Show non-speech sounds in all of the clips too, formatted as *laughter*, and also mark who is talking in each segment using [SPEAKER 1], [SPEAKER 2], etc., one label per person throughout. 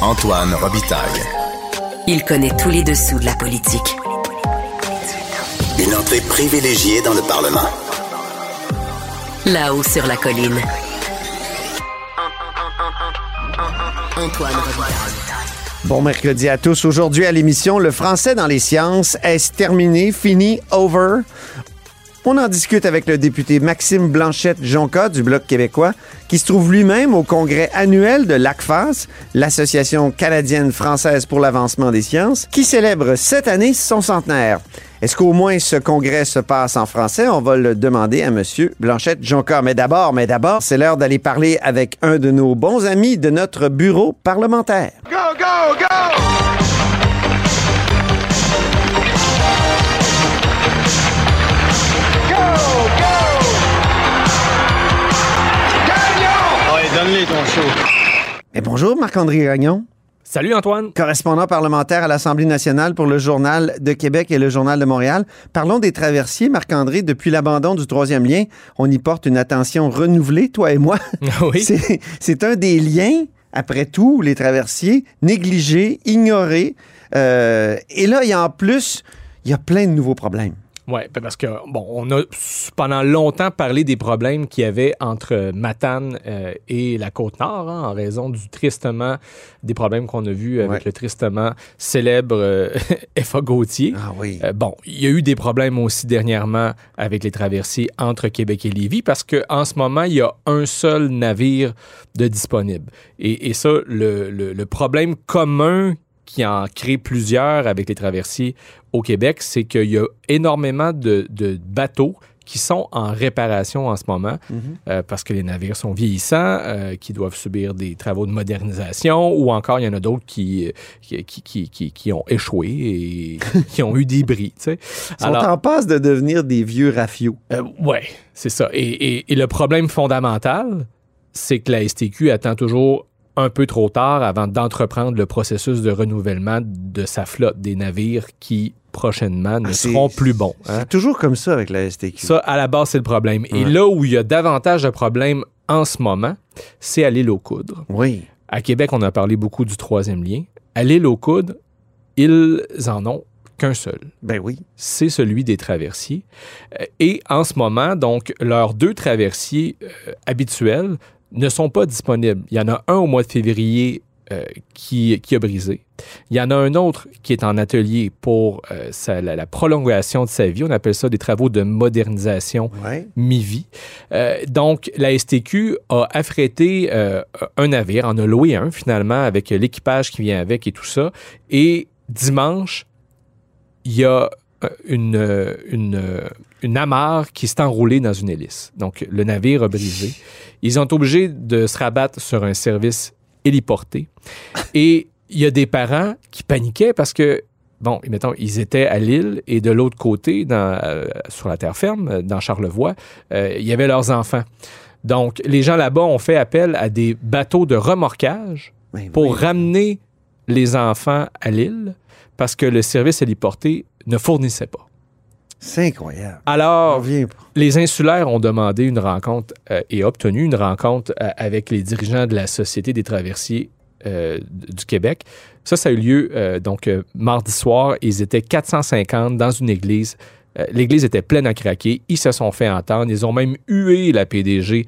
[SPEAKER 1] Antoine Robitaille.
[SPEAKER 2] Il connaît tous les dessous de la politique.
[SPEAKER 1] Une entrée privilégiée dans le Parlement.
[SPEAKER 2] Là-haut sur la colline. Antoine Robitaille.
[SPEAKER 3] Bon mercredi à tous. Aujourd'hui à l'émission, le français dans les sciences est terminé, fini, over? On en discute avec le député Maxime Blanchette-Jonca du Bloc québécois, qui se trouve lui-même au congrès annuel de l'ACFAS, l'Association canadienne-française pour l'avancement des sciences, qui célèbre cette année son centenaire. Est-ce qu'au moins ce congrès se passe en français? On va le demander à M. Blanchette-Jonca. Mais d'abord, mais d'abord, c'est l'heure d'aller parler avec un de nos bons amis de notre bureau parlementaire.
[SPEAKER 4] Go, go, go!
[SPEAKER 5] Donne-les ton show.
[SPEAKER 3] Et bonjour, Marc-André Gagnon.
[SPEAKER 6] Salut Antoine.
[SPEAKER 3] correspondant parlementaire à l'Assemblée nationale pour le Journal de Québec et le Journal de Montréal. Parlons des traversiers, Marc-André. Depuis l'abandon du troisième lien, on y porte une attention renouvelée, toi et moi. *laughs*
[SPEAKER 6] Oui?
[SPEAKER 3] C'est- C'est un des liens, après tout, les traversiers, négligés, ignorés. Euh, et là, il y a en plus, il y a plein de nouveaux problèmes.
[SPEAKER 6] Ouais, ben parce que bon, on a pendant longtemps parlé des problèmes qu'il y avait entre Matane euh, et la côte nord, hein, en raison du tristement des problèmes qu'on a vus avec
[SPEAKER 3] Ouais.
[SPEAKER 6] le tristement célèbre euh, *laughs* F.A. Gauthier.
[SPEAKER 3] Ah oui.
[SPEAKER 6] Euh, bon, il y a eu des problèmes aussi dernièrement avec les traversiers entre Québec et Lévis parce qu'en ce moment, il y a un seul navire de disponible. Et, et ça, le, le- le problème commun qui en crée plusieurs avec les traversiers au Québec, c'est qu'il y a énormément de, de bateaux qui sont en réparation en ce moment euh, parce que les navires sont vieillissants, euh, qui doivent subir des travaux de modernisation ou encore il y en a d'autres qui, qui, qui, qui, ont échoué et *laughs* qui ont eu des bris. tu sais.
[SPEAKER 3] Ils sont en passe de devenir des vieux rafiaux.
[SPEAKER 6] Euh, ouais, c'est ça. Et, et- et le problème fondamental, c'est que la STQ attend toujours un peu trop tard avant d'entreprendre le processus de renouvellement de sa flotte des navires qui prochainement ne
[SPEAKER 3] Ah,
[SPEAKER 6] seront plus bons. hein?
[SPEAKER 3] C'est toujours comme ça avec la STQ.
[SPEAKER 6] Ça, à la base, c'est le problème. Et là où il y a davantage de problèmes en ce moment, c'est à l'île aux coudres.
[SPEAKER 3] Oui.
[SPEAKER 6] À Québec, on a parlé beaucoup du troisième lien. À l'île aux coudres, ils en ont qu'un seul
[SPEAKER 3] Ben oui.
[SPEAKER 6] c'est celui des traversiers. Euh, Et en ce moment, donc, leurs deux traversiers euh, habituels ne sont pas disponibles. Il y en a un au mois de février euh, qui, qui a brisé. Il y en a un autre qui est en atelier pour euh, sa- la, la prolongation de sa vie. On appelle ça des travaux de modernisation
[SPEAKER 3] Ouais.
[SPEAKER 6] mi-vie. Euh, donc, la STQ a affrété un navire, en a loué un finalement avec l'équipage qui vient avec et tout ça. Et dimanche, il y a une, euh, une, euh, une amarre qui s'est enroulée dans une hélice. Donc, le navire a brisé. Ils ont été obligés de se rabattre sur un service héliporté. Et il y a des parents qui paniquaient parce que, bon, mettons, ils étaient à Lille et de l'autre côté, dans, euh, sur la terre ferme, euh, dans Charlevoix, euh, il y avait leurs enfants. Donc, les gens là-bas ont fait appel à des bateaux de remorquage
[SPEAKER 3] Ben
[SPEAKER 6] pour
[SPEAKER 3] oui.
[SPEAKER 6] ramener les enfants à l'île parce que le service héliporté ne fournissait pas.
[SPEAKER 3] C'est incroyable.
[SPEAKER 6] Alors, les insulaires ont demandé une rencontre euh, et obtenu une rencontre euh, avec les dirigeants de la Société des traversiers euh, du Québec. Ça, ça a eu lieu donc mardi soir. Ils étaient 450 dans une église. L'église était pleine à craquer. Ils se sont fait entendre. Ils ont même hué la PDG,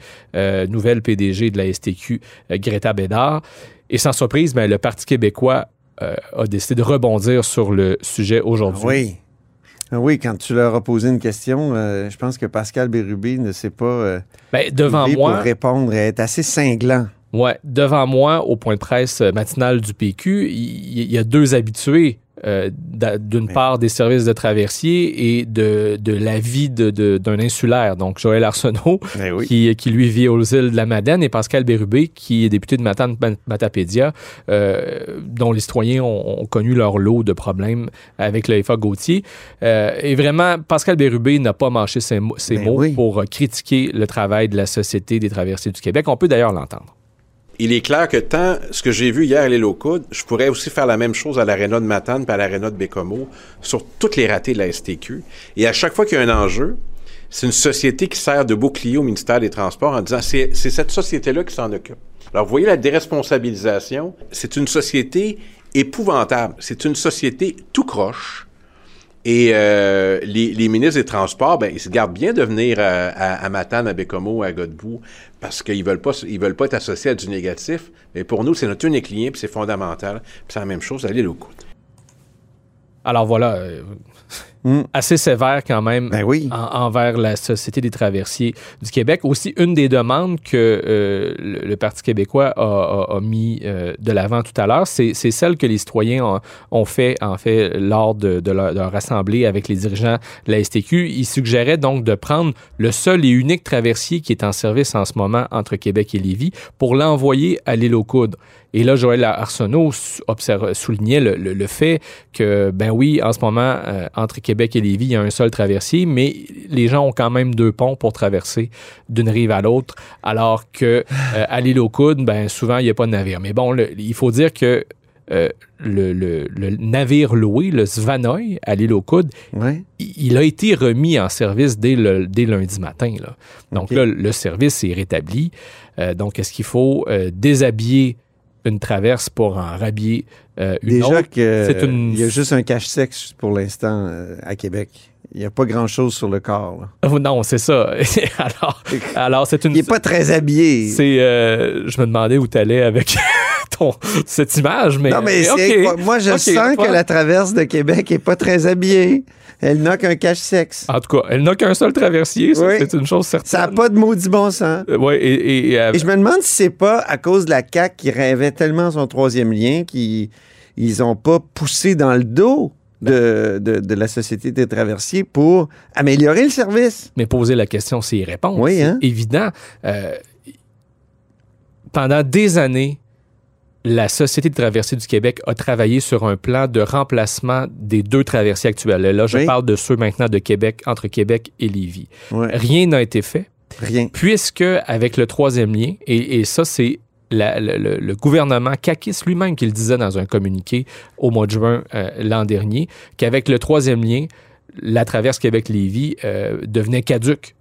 [SPEAKER 6] nouvelle PDG de la STQ, Greta Bédard. Et sans surprise, ben, le Parti québécois a décidé de rebondir sur le sujet aujourd'hui.
[SPEAKER 3] Oui. Ah Oui, quand tu leur as posé une question, euh, je pense que Pascal Bérubé ne sait pas euh,
[SPEAKER 6] Ben, devant moi,
[SPEAKER 3] pour répondre être assez cinglant.
[SPEAKER 6] Ouais, devant moi, au point de presse euh, matinal du PQ, il il y, a deux habitués euh, d'une part des services de traversier et de, de la vie de- de- d'un insulaire. Donc, Joël Arsenault,
[SPEAKER 3] oui.
[SPEAKER 6] qui, qui lui vit aux îles de la Madeleine, et Pascal Bérubé, qui est député de Matane Matapédia, euh, dont les citoyens ont, ont connu leur lot de problèmes avec le FA Gauthier. Euh, et vraiment, Pascal Bérubé n'a pas mâché ses, ses mots
[SPEAKER 3] oui.
[SPEAKER 6] pour critiquer le travail de la Société des traversiers du Québec. On peut d'ailleurs l'entendre.
[SPEAKER 5] Il est clair que tant ce que j'ai vu hier à l'île je pourrais aussi faire la même chose à l'aréna de Matane puis à l'aréna de Bécomo sur toutes les ratés de la STQ. Et à chaque fois qu'il y a un enjeu, c'est une société qui sert de bouclier au ministère des Transports en disant c'est c'est cette société-là qui s'en occupe. Alors, vous voyez la déresponsabilisation, c'est une société épouvantable. C'est une société tout croche. Et euh, les, ministres des Transports, ben, ils se gardent bien de venir à, à, à Matane, à Bécomo, à Godbout, parce qu'ils veulent pas, veulent pas être associés à du négatif. Mais pour nous, c'est notre unique lien, puis c'est fondamental. Puis c'est la même chose à l'île aux Coudes.
[SPEAKER 6] Alors voilà, euh,
[SPEAKER 3] Mm.
[SPEAKER 6] assez sévère quand même
[SPEAKER 3] Ben oui.
[SPEAKER 6] en- envers la Société des traversiers du Québec. Aussi, une des demandes que euh, le, le Parti québécois a, a- a mis euh, de l'avant tout à l'heure, c'est celle que les citoyens ont, ont fait, en fait, lors de, de leur, de leur assemblée avec les dirigeants de la STQ. Ils suggéraient donc de prendre le seul et unique traversier qui est en service en ce moment entre Québec et Lévis pour l'envoyer à l'île aux Coudres. Et là, Joël Arsenault observe- soulignait le, le- le fait que, ben oui, en ce moment, euh, entre Québec et Lévis, il y a un seul traversier, mais les gens ont quand même deux ponts pour traverser d'une rive à l'autre, alors que euh, à l'île aux Coudes, ben souvent, il n'y a pas de navire. Mais bon, le- il faut dire que euh, le, le- le navire loué, le Svanoy, à l'île aux Coudes,
[SPEAKER 3] Ouais.
[SPEAKER 6] il il a été remis en service dès, le, dès lundi matin. Là. Donc là, le service est rétabli. Euh, donc, est-ce qu'il faut euh, déshabiller une traverse pour en rhabiller euh, une
[SPEAKER 3] Déjà
[SPEAKER 6] autre?
[SPEAKER 3] que
[SPEAKER 6] c'est une-
[SPEAKER 3] il y a juste un cache-sexe pour l'instant euh, à Québec. Il n'y a pas grand-chose sur le corps. *laughs*
[SPEAKER 6] Oh, non, c'est ça. *laughs* alors, alors c'est une...
[SPEAKER 3] Il n'est pas très habillé.
[SPEAKER 6] C'est, euh, je me demandais où tu allais avec *laughs* ton, cette image, mais...
[SPEAKER 3] non, mais
[SPEAKER 6] mais
[SPEAKER 3] c'est-
[SPEAKER 6] OK.
[SPEAKER 3] moi, je sens que la traverse de Québec n'est pas très habillée. Elle n'a qu'un cache-sexe.
[SPEAKER 6] En tout cas, elle n'a qu'un seul traversier,
[SPEAKER 3] Oui.
[SPEAKER 6] c'est une chose certaine.
[SPEAKER 3] Ça n'a pas de maudit bon sens.
[SPEAKER 6] Euh, ouais, et, et, et, euh,
[SPEAKER 3] Et je me demande si c'est pas à cause de la CAQ qui rêvait tellement son troisième lien qu'ils ils ont pas poussé dans le dos de, de, de la Société des traversiers pour améliorer le service.
[SPEAKER 6] mais poser la question, c'est y répondre.
[SPEAKER 3] Oui,
[SPEAKER 6] C'est
[SPEAKER 3] hein?
[SPEAKER 6] évident. Euh, pendant des années, la Société de traversiers du Québec a travaillé sur un plan de remplacement des deux traversiers actuels. Là, je
[SPEAKER 3] Oui.
[SPEAKER 6] parle de ceux maintenant de Québec, entre Québec et Lévis. Rien n'a été fait,
[SPEAKER 3] Rien.
[SPEAKER 6] puisque avec le troisième lien, et, et ça, c'est la- le, gouvernement Kakis lui-même qui le disait dans un communiqué au mois de juin euh, l'an dernier, qu'avec le troisième lien, la traverse Québec-Lévis euh, devenait caduque.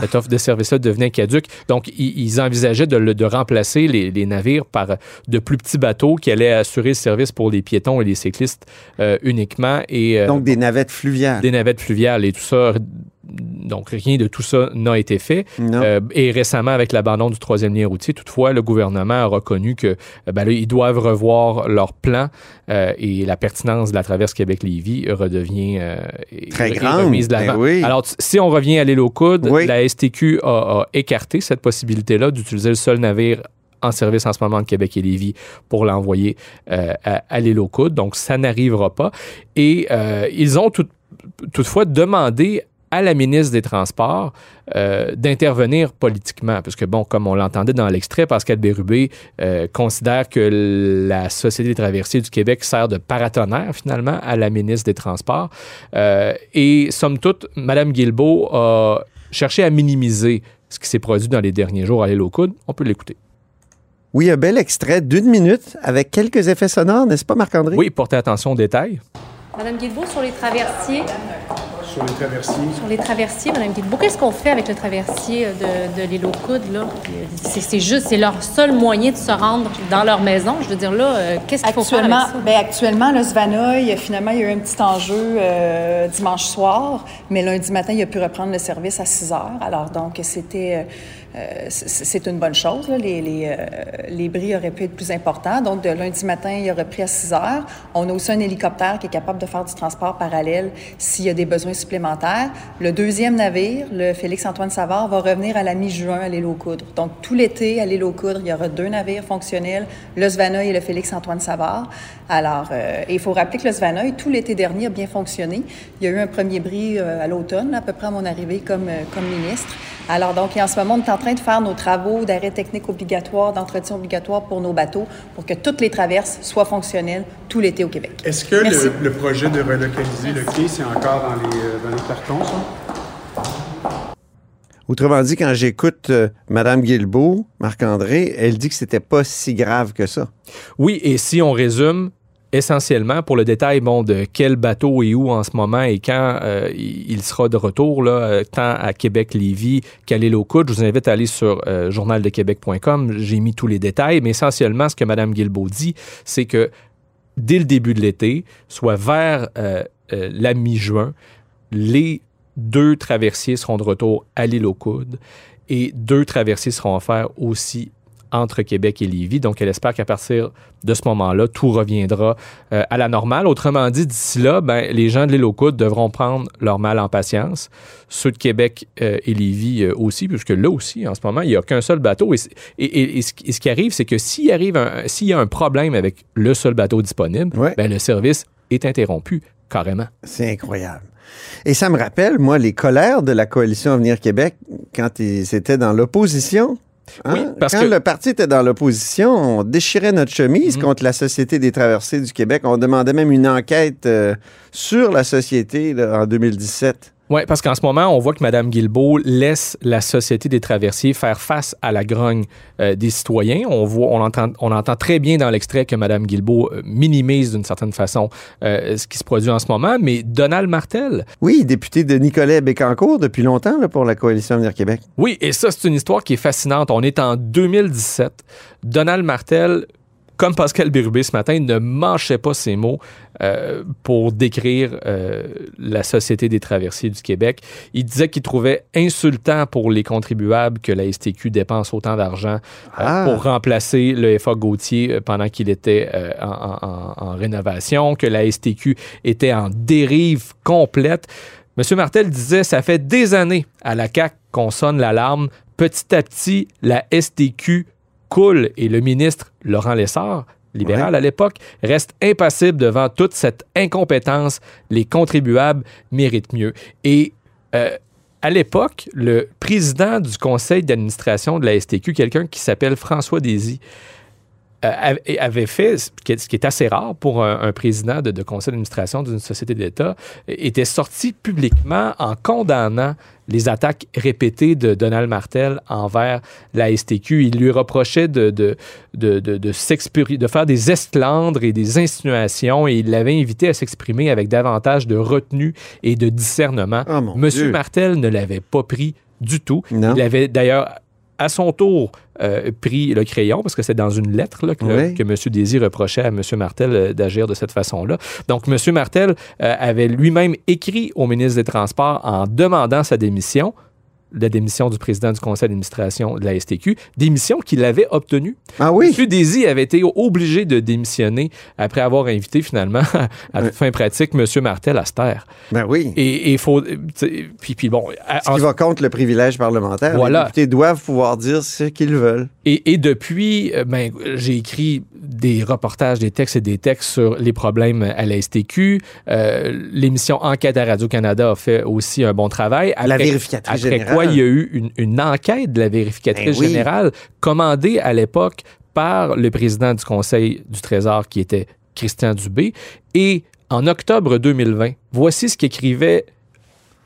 [SPEAKER 6] Cette offre de service-là devenait caduque. Donc, ils envisageaient de, remplacer les, les navires par de plus petits bateaux qui allaient assurer le service pour les piétons et les cyclistes euh, uniquement. Et, euh,
[SPEAKER 3] Donc, des navettes fluviales.
[SPEAKER 6] des navettes fluviales et tout ça. Donc, rien de tout ça n'a été fait. Euh, et récemment, avec l'abandon du troisième lien routier, toutefois, le gouvernement a reconnu que euh, ben là, ils doivent revoir leur plan euh, et la pertinence de la traverse Québec-Lévis redevient euh,
[SPEAKER 3] Très grande,
[SPEAKER 6] remise de
[SPEAKER 3] ben
[SPEAKER 6] l'avant.
[SPEAKER 3] oui.
[SPEAKER 6] Alors, si on revient à l'île aux Coudes,
[SPEAKER 3] Oui.
[SPEAKER 6] la STQ a, a écarté cette possibilité-là d'utiliser le seul navire en service en ce moment de Québec et Lévis pour l'envoyer euh, à, à l'île aux Coudes. Donc, ça n'arrivera pas. Et euh, ils ont tout- toutefois demandé à la ministre des Transports euh, d'intervenir politiquement. Parce que, bon, comme on l'entendait dans l'extrait, Pascal Bérubé euh, considère que la Société des traversiers du Québec sert de paratonnerre, finalement, à la ministre des Transports. Euh, et, somme toute, Mme Guilbeault a cherché à minimiser ce qui s'est produit dans les derniers jours à l'île aux Coudes. On peut l'écouter.
[SPEAKER 3] Oui, un bel extrait d'une minute avec quelques effets sonores, n'est-ce pas, Marc-André?
[SPEAKER 6] Oui, portez attention aux détails.
[SPEAKER 7] Madame Guilbeault, sur les traversiers.
[SPEAKER 8] Sur les traversiers.
[SPEAKER 7] Sur les traversiers, Madame Guilbeault, qu'est-ce qu'on fait avec le traversier de, de l'île aux Coudes, là? C'est c'est juste, c'est leur seul moyen de se rendre dans leur maison. Je veux dire, là, euh, qu'est-ce qu'il faut faire avec
[SPEAKER 9] Actuellement,
[SPEAKER 7] ça?
[SPEAKER 9] ben, actuellement, le Svanoy, finalement, il y a eu un petit enjeu euh, dimanche soir, mais lundi matin, il a pu reprendre le service à 6 heures. Alors, donc, c'était euh, c'est une bonne chose. là. Les, les, euh, les bris auraient pu être plus importants. Donc, de lundi matin, il aurait pris à 6 heures. On a aussi un hélicoptère qui est capable de faire du transport parallèle s'il y a des besoins Le deuxième navire, le Félix-Antoine Savard, va revenir à la mi-juin à l'île aux Coudres. Donc, tout l'été, à l'île aux Coudres, il y aura deux navires fonctionnels, le Svanoï et le Félix-Antoine Savard. Alors, euh, il faut rappeler que le Svanoï, tout l'été dernier, a bien fonctionné. Il y a eu un premier bris euh, à l'automne, à peu près à mon arrivée comme, euh, comme ministre. Alors, donc, en ce moment, on est en train de faire nos travaux d'arrêt technique obligatoire, d'entretien obligatoire pour nos bateaux, pour que toutes les traverses soient fonctionnelles tout l'été au Québec.
[SPEAKER 8] Est-ce que le, le projet de relocaliser le quai, c'est encore dans les, euh, dans les cartons, ça?
[SPEAKER 3] Autrement dit, quand j'écoute euh, Mme Guilbeault, Marc-André, elle dit que c'était pas si grave que ça.
[SPEAKER 6] Oui, et si on résume, essentiellement, pour le détail bon, de quel bateau est où en ce moment et quand euh, il sera de retour, là, euh, tant à Québec-Lévis qu'à l'île aux je vous invite à aller sur euh, journaldequebec.com. J'ai mis tous les détails, mais essentiellement, ce que Mme Guilbeault dit, c'est que dès le début de l'été, soit vers euh, euh, la mi-juin, les deux traversiers seront de retour à l'île aux Coudes et deux traversiers seront offerts aussi entre Québec et Lévis. Donc, elle espère qu'à partir de ce moment-là, tout reviendra euh, à la normale. Autrement dit, d'ici là, ben, les gens de l'île aux Coudes devront prendre leur mal en patience. Ceux de Québec euh, et Lévis euh, aussi, puisque là aussi, en ce moment, il n'y a qu'un seul bateau. Et, c- et- et- et ce, qui- arrive, c'est que s'il arrive s'il y a un problème avec le seul bateau disponible,
[SPEAKER 3] Ouais.
[SPEAKER 6] ben, le service est interrompu carrément.
[SPEAKER 3] C'est incroyable. Et ça me rappelle, moi, les colères de la coalition Avenir Québec quand ils étaient dans l'opposition. Hein?
[SPEAKER 6] Oui, parce
[SPEAKER 3] quand
[SPEAKER 6] que-
[SPEAKER 3] le parti était dans l'opposition, on déchirait notre chemise
[SPEAKER 6] Mhm.
[SPEAKER 3] contre la Société des traversées du Québec. On demandait même une enquête euh, sur la société là, en 2017.
[SPEAKER 6] Oui, parce qu'en ce moment, on voit que Mme Guilbeault laisse la Société des traversiers faire face à la grogne euh, des citoyens. On, voit, on, entend, on entend très bien dans l'extrait que Mme Guilbeault euh, minimise d'une certaine façon euh, ce qui se produit en ce moment, mais Donald Martel,
[SPEAKER 3] Oui, député de Nicolet Bécancourt depuis longtemps là, pour la coalition Avenir Québec.
[SPEAKER 6] oui, et ça, c'est une histoire qui est fascinante. On est en 2017. Donald Martel, comme Pascal Bérubé ce matin, ne manchait pas ses mots euh, pour décrire euh, la Société des traversiers du Québec. Il disait qu'il trouvait insultant pour les contribuables que la STQ dépense autant d'argent euh,
[SPEAKER 3] Ah.
[SPEAKER 6] pour remplacer le FA Gauthier pendant qu'il était en- en rénovation, que la STQ était en dérive complète. M. Martel disait, ça fait des années à la CAQ qu'on sonne l'alarme. Petit à petit, la STQ coule et le ministre Laurent Lessard, libéral
[SPEAKER 3] Ouais.
[SPEAKER 6] à l'époque, reste impassible devant toute cette incompétence. Les contribuables méritent mieux. Et euh, à l'époque, le président du conseil d'administration de la STQ, quelqu'un qui s'appelle François Désy, avait- avait fait, ce qui est- assez rare pour un, président de, de conseil d'administration d'une société d'État, euh, était sorti publiquement en condamnant les attaques répétées de Donald Martel envers la STQ. Il lui reprochait de, de, de, de, de faire des esclandres et des insinuations et il l'avait invité à s'exprimer avec davantage de retenue et de discernement.
[SPEAKER 3] Oh, mon
[SPEAKER 6] Monsieur
[SPEAKER 3] Dieu.
[SPEAKER 6] Martel ne l'avait pas pris du tout.
[SPEAKER 3] Non.
[SPEAKER 6] Il avait d'ailleurs à son tour euh, pris le crayon, parce que c'est dans une lettre là, que,
[SPEAKER 3] Oui.
[SPEAKER 6] que M. Désir reprochait à M. Martel euh, d'agir de cette façon-là. Donc, M. Martel euh, avait lui-même écrit au ministre des Transports en demandant sa démission, la démission du président du conseil d'administration de la STQ, démission qu'il avait obtenue.
[SPEAKER 3] Ah oui?
[SPEAKER 6] M. Désy avait été obligé de démissionner après avoir invité finalement, *laughs* à toute fin pratique, M. Martel à se taire.
[SPEAKER 3] Ben oui.
[SPEAKER 6] Et il faut... Puis, puis bon...
[SPEAKER 3] Ce
[SPEAKER 6] en-
[SPEAKER 3] qui va contre le privilège parlementaire.
[SPEAKER 6] Voilà.
[SPEAKER 3] Les députés doivent pouvoir dire ce qu'ils veulent.
[SPEAKER 6] Et, et depuis, euh, ben, j'ai écrit des reportages, des textes et des textes sur les problèmes à la STQ. Euh, L'émission Enquête à Radio-Canada a fait aussi un bon travail.
[SPEAKER 3] La vérificatrice
[SPEAKER 6] après
[SPEAKER 3] générale.
[SPEAKER 6] quoi, il y a eu une, une enquête de la vérificatrice
[SPEAKER 3] Ben oui.
[SPEAKER 6] générale commandée à l'époque par le président du Conseil du Trésor qui était Christian Dubé. Et en octobre 2020, voici ce qu'écrivait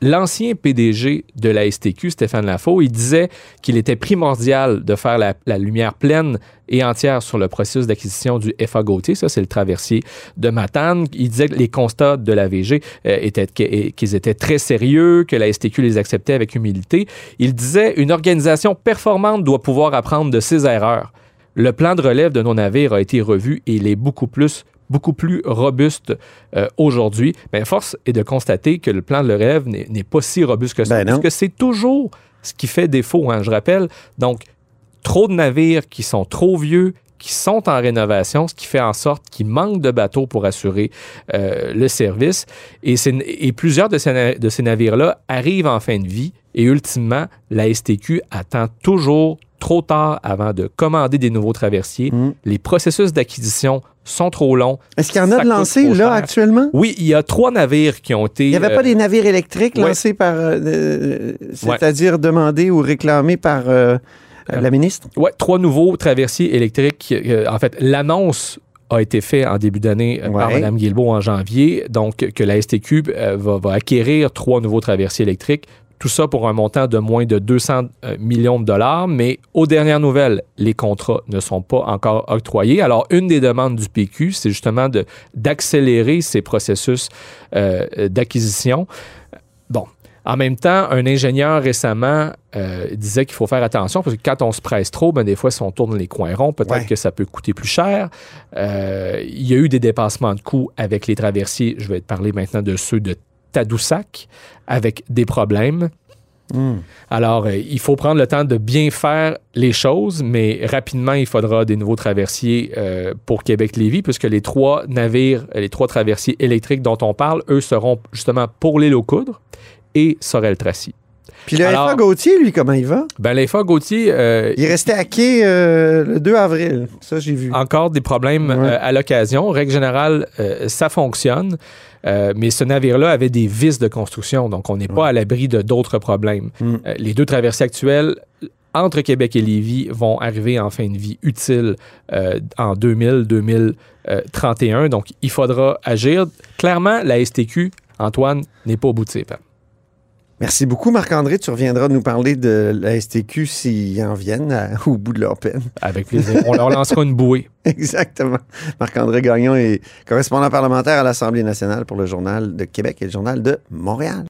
[SPEAKER 6] l'ancien PDG de la STQ, Stéphane Lafaux, il disait qu'il était primordial de faire la, lumière pleine et entière sur le processus d'acquisition du FA Gauthier. Ça, c'est le traversier de Matane. Il disait que les constats de la VG euh, étaient qu'ils étaient très sérieux, que la STQ les acceptait avec humilité. Il disait une organisation performante doit pouvoir apprendre de ses erreurs. Le plan de relève de nos navires a été revu et il est beaucoup plus beaucoup plus robuste euh, aujourd'hui. Mais force est de constater que le plan de relève n'est n'est pas si robuste que ça,
[SPEAKER 3] Ben
[SPEAKER 6] parce que c'est toujours ce qui fait défaut, hein, je rappelle. Donc, trop de navires qui sont trop vieux, qui sont en rénovation, ce qui fait en sorte qu'il manque de bateaux pour assurer euh, le service. Et, plusieurs de ces, na- de ces navires-là arrivent en fin de vie et ultimement, la STQ attend toujours trop tard avant de commander des nouveaux traversiers. Les processus d'acquisition sont trop longs.
[SPEAKER 3] Mm. Est-ce qu'il y en a de lancés, là, actuellement?
[SPEAKER 6] Oui, il y a trois navires qui ont été...
[SPEAKER 3] Il n'y avait
[SPEAKER 6] euh,
[SPEAKER 3] pas des navires électriques
[SPEAKER 6] ouais.
[SPEAKER 3] lancés par. euh, euh, C'est-à-dire demandés ou réclamés par euh, la ministre?
[SPEAKER 6] Ouais, trois nouveaux traversiers électriques. euh, en fait, l'annonce a été faite en début d'année euh, par. Mme Guilbeault en janvier, donc que la STQ euh, va, va acquérir trois nouveaux traversiers électriques. Tout ça pour un montant de moins de 200 euh, millions de dollars, mais aux dernières nouvelles, les contrats ne sont pas encore octroyés. Alors, une des demandes du PQ, c'est justement d'accélérer ces processus euh, d'acquisition. Bon, en même temps, un ingénieur récemment euh, disait qu'il faut faire attention parce que quand on se presse trop, ben, des fois, si on tourne les coins ronds, peut-être
[SPEAKER 3] Ouais.
[SPEAKER 6] que ça peut coûter plus cher. Euh, il y a eu des dépassements de coûts avec les traversiers. Je vais te parler maintenant de ceux de Tadoussac avec des problèmes. Alors, euh, il faut prendre le temps de bien faire les choses, mais rapidement, il faudra des nouveaux traversiers euh, pour Québec-Lévis, puisque les trois navires, euh, les trois traversiers électriques dont on parle, eux, seront justement pour l'île aux Coudres et Sorel-Tracy.
[SPEAKER 3] Puis le
[SPEAKER 6] Alors-
[SPEAKER 3] FA Gauthier, lui, comment il va?
[SPEAKER 6] Ben, l'EFA Gauthier, euh,
[SPEAKER 3] Il est resté à quai euh, le 2 avril. Ça, j'ai vu.
[SPEAKER 6] encore des problèmes
[SPEAKER 3] Ouais.
[SPEAKER 6] euh, à l'occasion. Règle générale, ça fonctionne, euh, mais ce navire-là avait des vis de construction, donc on n'est pas à l'abri de d'autres problèmes.
[SPEAKER 3] Mm.
[SPEAKER 6] Euh, les deux traversées actuelles entre Québec et Lévis vont arriver en fin de vie utile euh, en 2000-2031, donc il faudra agir. Clairement, la STQ, Antoine, n'est pas au bout de ses peines.
[SPEAKER 3] Merci beaucoup, Marc-André. Tu reviendras nous parler de la STQ s'ils en viennent à- *laughs* au bout de leur peine.
[SPEAKER 6] Avec plaisir. On leur lancera une bouée. *laughs*
[SPEAKER 3] Exactement. Marc-André Gagnon est correspondant parlementaire à l'Assemblée nationale pour le Journal de Québec et le Journal de Montréal.